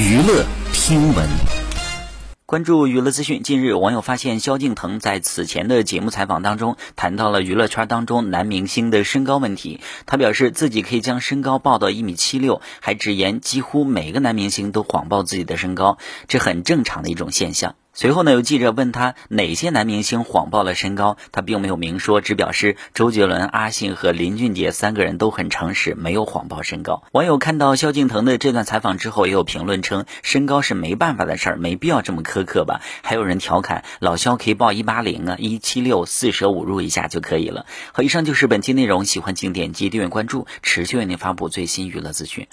娱乐听闻。关注娱乐资讯。近日，网友发现萧敬腾在此前的节目采访当中谈到了娱乐圈当中男明星的身高问题。他表示自己可以将身高报到一米七六，还直言几乎每个男明星都谎报自己的身高，这很正常的一种现象。随后呢，有记者问他哪些男明星谎报了身高，他并没有明说，只表示周杰伦、阿信和林俊杰三个人都很诚实，没有谎报身高。网友看到萧敬腾的这段采访之后，也有评论称身高是没办法的事儿，没必要这么苛刻吧。还有人调侃老萧可以报一八零啊，一七六四舍五入一下就可以了。好，以上就是本期内容，喜欢请点击订阅关注，持续为您发布最新娱乐资讯。